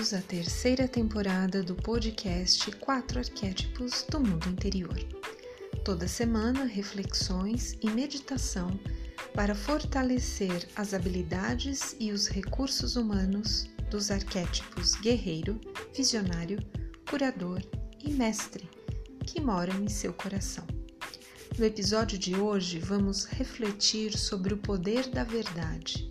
Bem-vindos à terceira temporada do podcast Quatro Arquétipos do Mundo Interior. Toda semana, reflexões e meditação para fortalecer as habilidades e os recursos humanos dos arquétipos guerreiro, visionário, curador e mestre que moram em seu coração. No episódio de hoje, vamos refletir sobre o poder da verdade,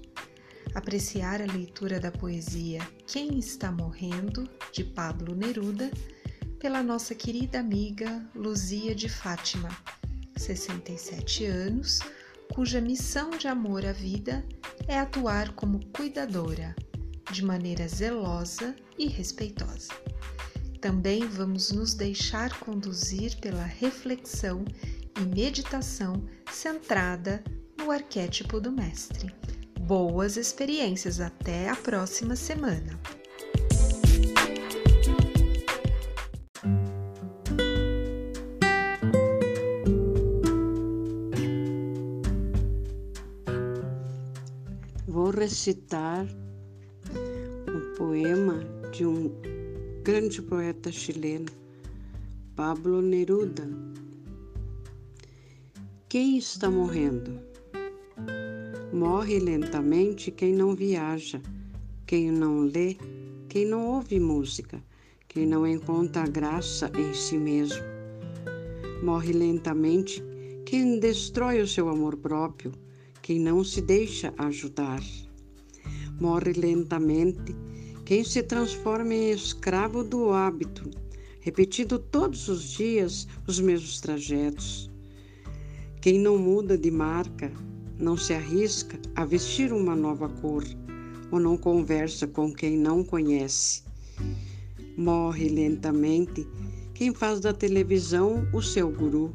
apreciar a leitura da poesia Quem Está Morrendo, de Pablo Neruda, pela nossa querida amiga Luzia de Fátima, 67 anos, cuja missão de amor à vida é atuar como cuidadora, de maneira zelosa e respeitosa. Também vamos nos deixar conduzir pela reflexão e meditação centrada no arquétipo do Mestre. Boas experiências até a próxima semana! Vou recitar um poema de um grande poeta chileno, Pablo Neruda. Quem está morrendo? Morre lentamente quem não viaja, quem não lê, quem não ouve música, quem não encontra graça em si mesmo. Morre lentamente quem destrói o seu amor próprio, quem não se deixa ajudar. Morre lentamente quem se transforma em escravo do hábito, repetindo todos os dias os mesmos trajetos. Quem não muda de marca, não se arrisca a vestir uma nova cor, ou não conversa com quem não conhece. Morre lentamente quem faz da televisão o seu guru.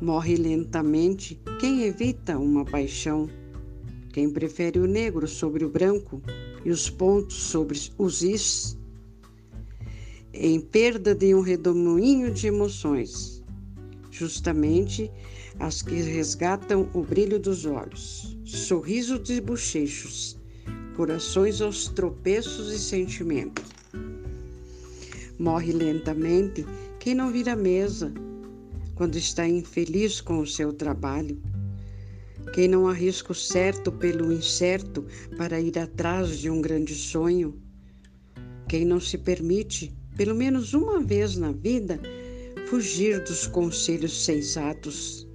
Morre lentamente quem evita uma paixão, quem prefere o negro sobre o branco e os pontos sobre os is, em perda de um redemoinho de emoções, justamente as que resgatam o brilho dos olhos, sorriso de bochechos, corações aos tropeços e sentimentos. Morre lentamente quem não vira mesa quando está infeliz com o seu trabalho quem não arrisca o certo pelo incerto para ir atrás de um grande sonho? Quem não se permite, pelo menos uma vez na vida, fugir dos conselhos sensatos?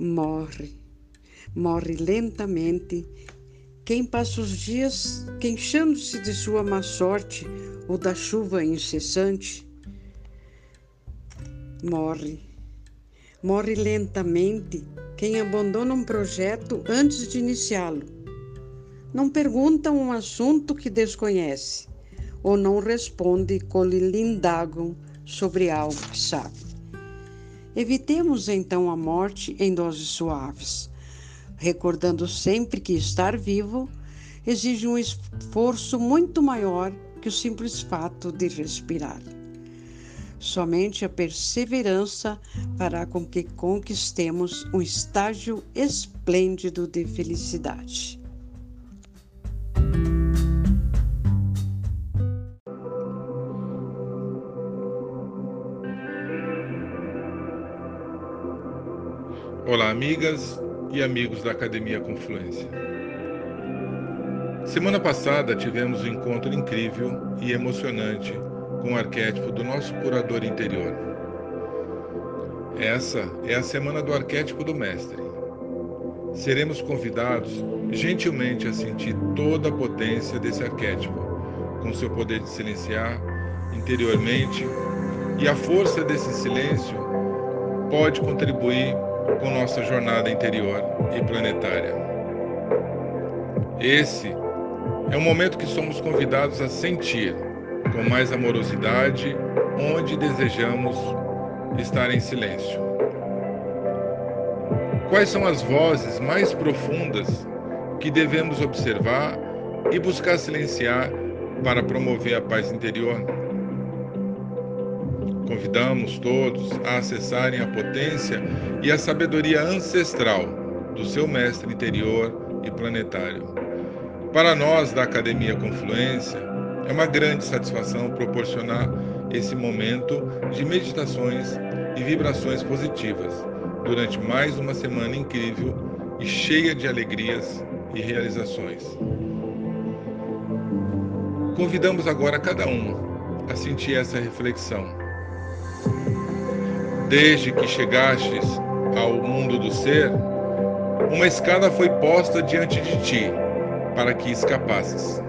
Morre, morre lentamente quem passa os dias queixando-se de sua má sorte ou da chuva incessante. Morre, morre lentamente quem abandona um projeto antes de iniciá-lo. Não pergunta um assunto que desconhece ou não responde quando lhe indagam sobre algo que sabe. Evitemos então a morte em doses suaves, recordando sempre que estar vivo exige um esforço muito maior que o simples fato de respirar. Somente a perseverança fará com que conquistemos um estágio esplêndido de felicidade. Olá, amigas e amigos da Academia Confluência. Semana passada tivemos um encontro incrível e emocionante com o arquétipo do nosso curador interior. Essa é a semana do arquétipo do Mestre. Seremos convidados gentilmente a sentir toda a potência desse arquétipo, com seu poder de silenciar interiormente, e a força desse silêncio pode contribuir com nossa jornada interior e planetária. Esse é o momento que somos convidados a sentir com mais amorosidade onde desejamos estar em silêncio. Quais são as vozes mais profundas que devemos observar e buscar silenciar para promover a paz interior? Convidamos todos a acessarem a potência e a sabedoria ancestral do seu mestre interior e planetário Para nós da Academia Confluência, é uma grande satisfação proporcionar esse momento de meditações e vibrações positivas durante mais uma semana incrível e cheia de alegrias e realizações. Convidamos agora cada um a sentir essa reflexão. Desde que chegastes ao mundo do ser, uma escada foi posta diante de ti para que escapasses.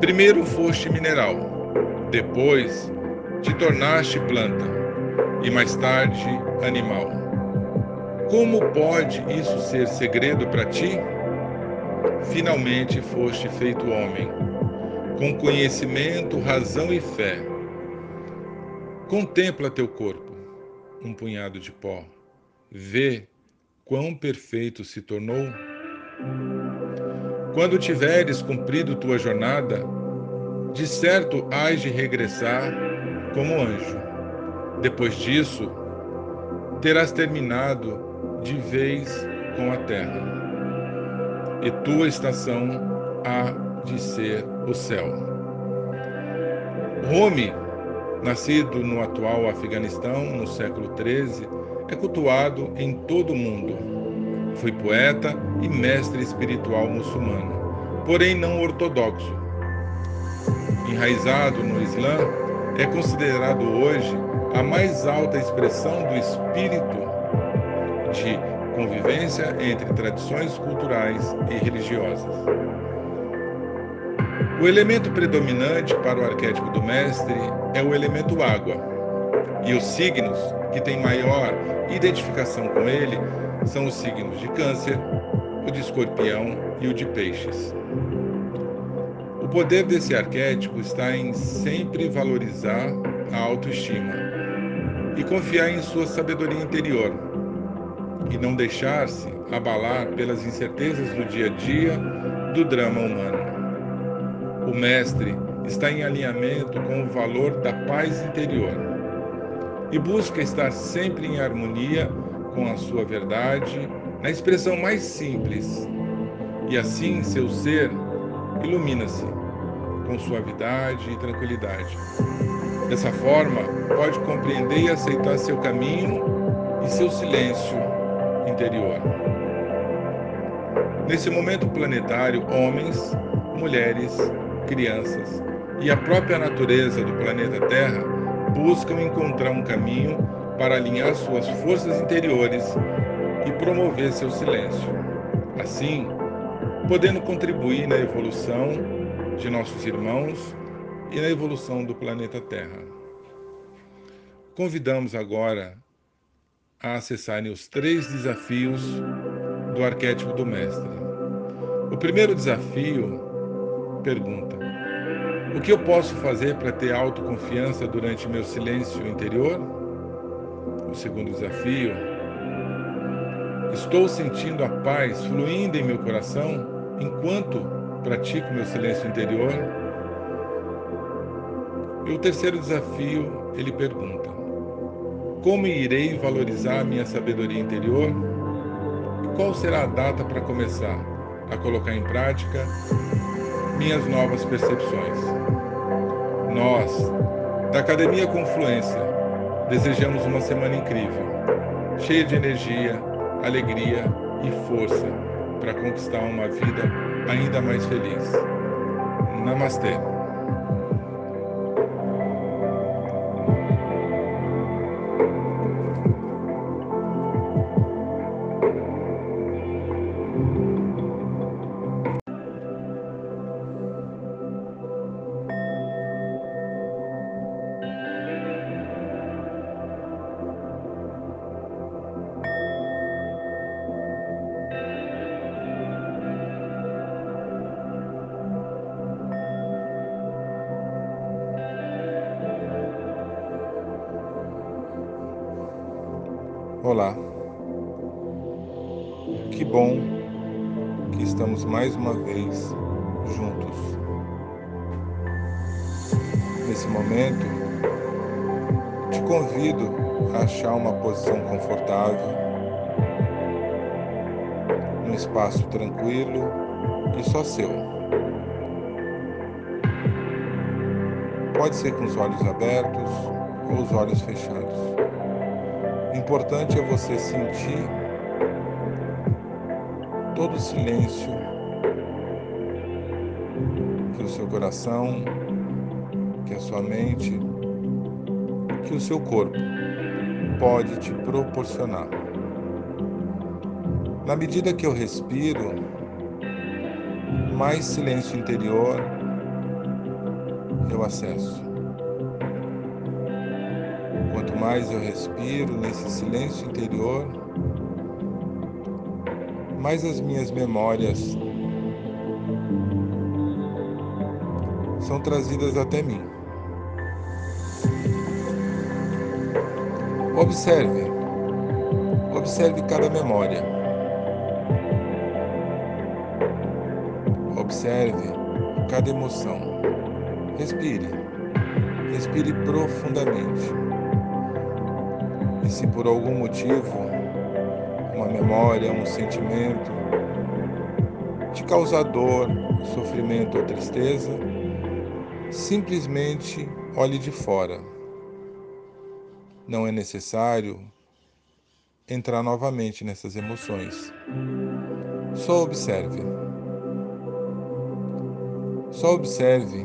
Primeiro foste mineral, depois te tornaste planta e mais tarde animal. Como pode isso ser segredo para ti? Finalmente foste feito homem, com conhecimento, razão e fé. Contempla teu corpo, um punhado de pó. Vê quão perfeito se tornou. Quando tiveres cumprido tua jornada, de certo hás de regressar como anjo. Depois disso, terás terminado de vez com a terra, e tua estação há de ser o céu. Rumi, nascido no atual Afeganistão no século XIII, é cultuado em todo o mundo. Foi poeta e mestre espiritual muçulmano, porém não ortodoxo. Enraizado no Islã, é considerado hoje a mais alta expressão do espírito de convivência entre tradições culturais e religiosas. O elemento predominante para o arquétipo do mestre é o elemento água, e os signos que têm maior identificação com ele são os signos de Câncer, o de Escorpião e o de Peixes. O poder desse arquétipo está em sempre valorizar a autoestima e confiar em sua sabedoria interior e não deixar-se abalar pelas incertezas do dia a dia do drama humano. O mestre está em alinhamento com o valor da paz interior e busca estar sempre em harmonia com a sua verdade na expressão mais simples. E assim seu ser ilumina-se com suavidade e tranquilidade. Dessa forma, pode compreender e aceitar seu caminho e seu silêncio interior. Nesse momento planetário, homens, mulheres, crianças e a própria natureza do planeta Terra buscam encontrar um caminho para alinhar suas forças interiores e promover seu silêncio. Assim, podendo contribuir na evolução de nossos irmãos e na evolução do planeta Terra. Convidamos agora a acessarem os três desafios do arquétipo do mestre. O primeiro desafio pergunta: O que eu posso fazer para ter autoconfiança durante meu silêncio interior? O segundo desafio: Estou sentindo a paz fluindo em meu coração enquanto pratico meu silêncio interior? E o terceiro desafio, ele pergunta: como irei valorizar minha sabedoria interior? E qual será a data para começar a colocar em prática minhas novas percepções? Nós, da Academia Confluência, desejamos uma semana incrível, cheia de energia, alegria e força para conquistar uma vida ainda mais feliz. Namastê. Olá. Que bom que estamos mais uma vez juntos. Nesse momento, te convido a achar uma posição confortável, um espaço tranquilo e só seu. Pode ser com os olhos abertos ou os olhos fechados. O importante é você sentir todo o silêncio que o seu coração, que a sua mente, que o seu corpo pode te proporcionar. Na medida que eu respiro, mais silêncio interior eu acesso. Mais eu respiro nesse silêncio interior, mais as minhas memórias são trazidas até mim. Observe, observe cada memória. Observe cada emoção. Respire, respire profundamente. E se por algum motivo, uma memória, um sentimento te causar dor, sofrimento ou tristeza, simplesmente olhe de fora. Não é necessário entrar novamente nessas emoções. Só observe. Só observe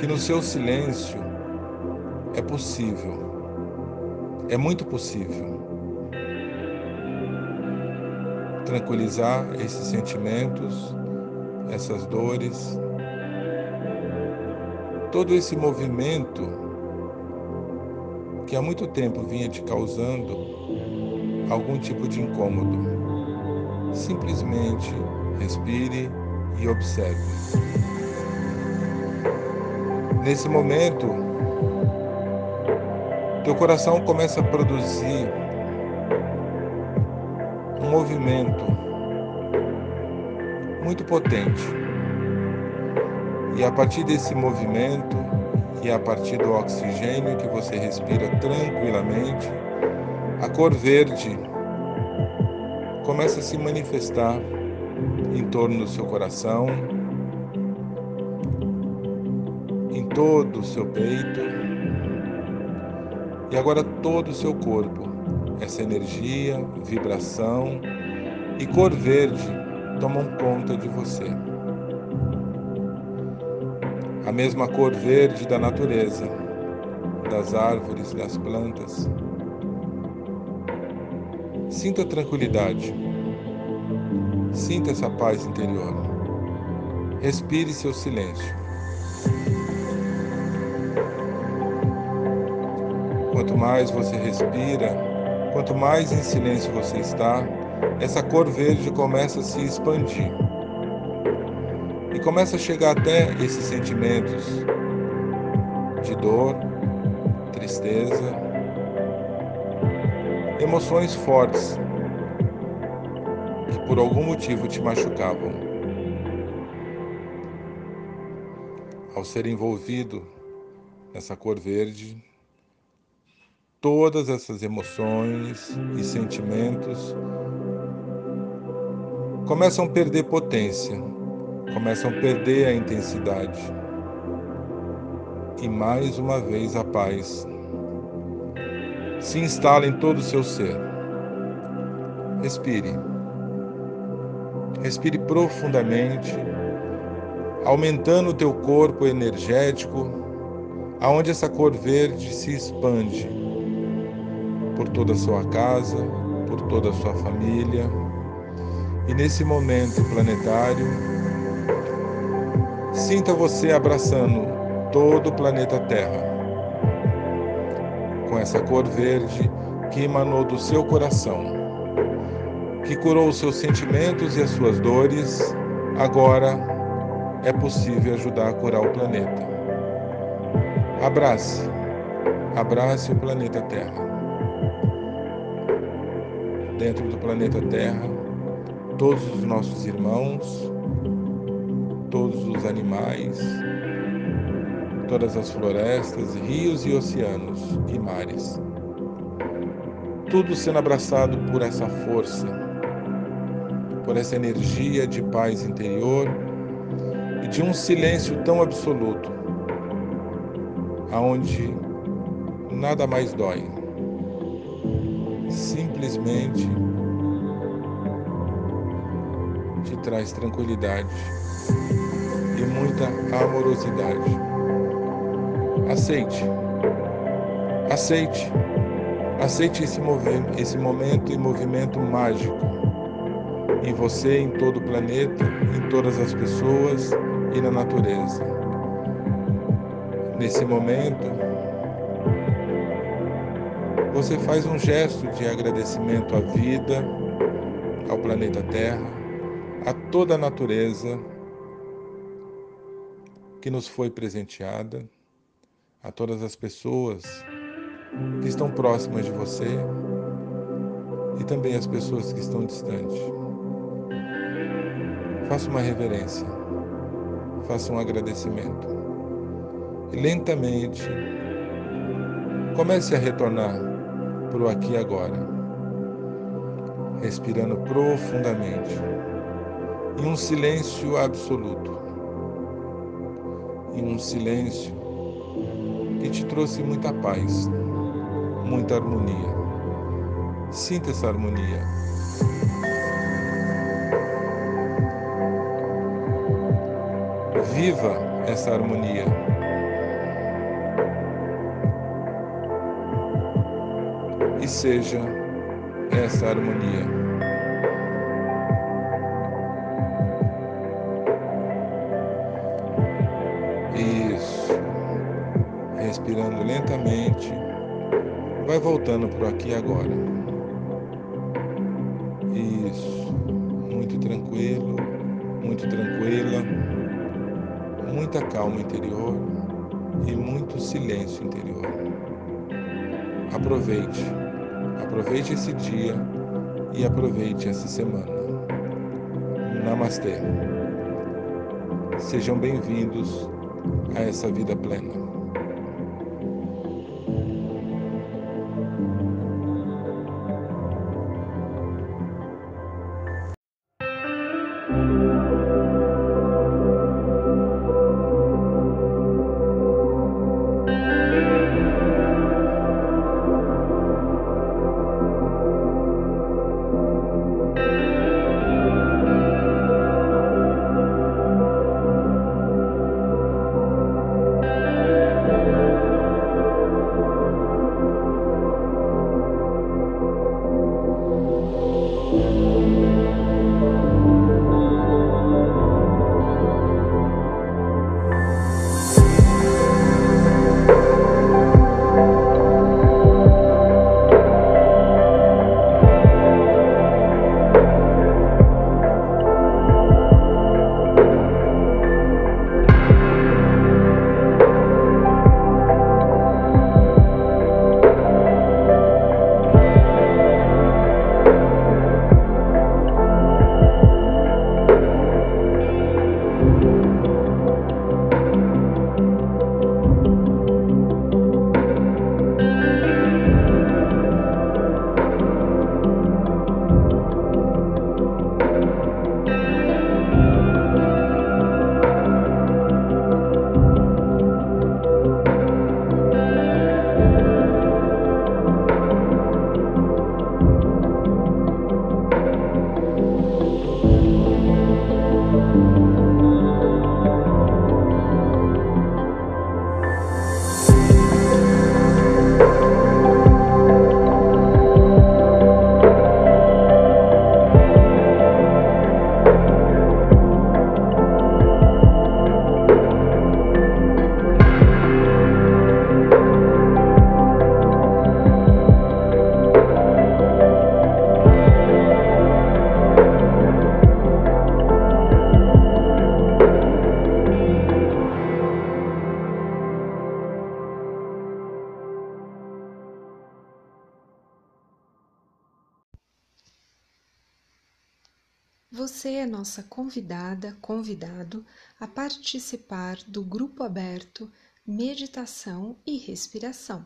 que no seu silêncio é possível, é muito possível tranquilizar esses sentimentos, essas dores, todo esse movimento que há muito tempo vinha te causando algum tipo de incômodo. Simplesmente respire e observe. Nesse momento, teu coração começa a produzir um movimento muito potente. E a partir desse movimento e a partir do oxigênio que você respira tranquilamente, a cor verde começa a se manifestar em torno do seu coração, em todo o seu peito e agora todo o seu corpo. Essa energia, vibração e cor verde tomam conta de você. A mesma cor verde da natureza, das árvores, das plantas. Sinta tranquilidade. Sinta essa paz interior. Respire seu silêncio. Quanto mais você respira, quanto mais em silêncio você está, essa cor verde começa a se expandir. E começa a chegar até esses sentimentos de dor, tristeza, emoções fortes que por algum motivo te machucavam. Ao ser envolvido nessa cor verde, todas essas emoções e sentimentos começam a perder potência, começam a perder a intensidade. E mais uma vez a paz se instala em todo o seu ser. Respire. Respire profundamente, aumentando o teu corpo energético, aonde essa cor verde se expande por toda a sua casa, por toda a sua família. E nesse momento planetário, sinta você abraçando todo o planeta Terra, com essa cor verde que emanou do seu coração, que curou os seus sentimentos e as suas dores, agora é possível ajudar a curar o planeta. Abrace, abrace o planeta Terra dentro do planeta Terra, todos os nossos irmãos, todos os animais, todas as florestas, rios e oceanos e mares. Tudo sendo abraçado por essa força, por essa energia de paz interior e de um silêncio tão absoluto aonde nada mais dói. Simplesmente te traz tranquilidade e muita amorosidade. Aceite. Aceite. Aceite esse, esse momento e movimento mágico em você, em todo o planeta, em todas as pessoas e na natureza. Nesse momento, você faz um gesto de agradecimento à vida, ao planeta Terra, a toda a natureza que nos foi presenteada, a todas as pessoas que estão próximas de você e também as pessoas que estão distantes. Faça uma reverência, faça um agradecimento e lentamente comece a retornar para o aqui e agora, respirando profundamente, em um silêncio absoluto, em um silêncio que te trouxe muita paz, muita harmonia. Sinta essa harmonia. Viva essa harmonia. E seja essa harmonia. Isso. Respirando lentamente. Vai voltando para aqui agora. Isso. Muito tranquilo, muito tranquila. Muita calma interior e muito silêncio interior. Aproveite. Aproveite esse dia e aproveite essa semana. Namastê. Sejam bem-vindos a essa vida plena. Você é nossa convidada, convidado a participar do grupo aberto Meditação e Respiração,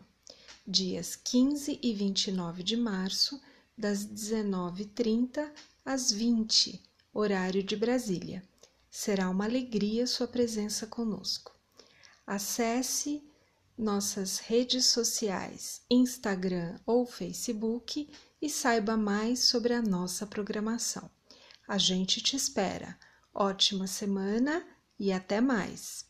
dias 15 e 29 de março, das 19h30 às 20 horário de Brasília. Será uma alegria sua presença conosco. Acesse nossas redes sociais, Instagram ou Facebook e saiba mais sobre a nossa programação. A gente te espera. Ótima semana e até mais!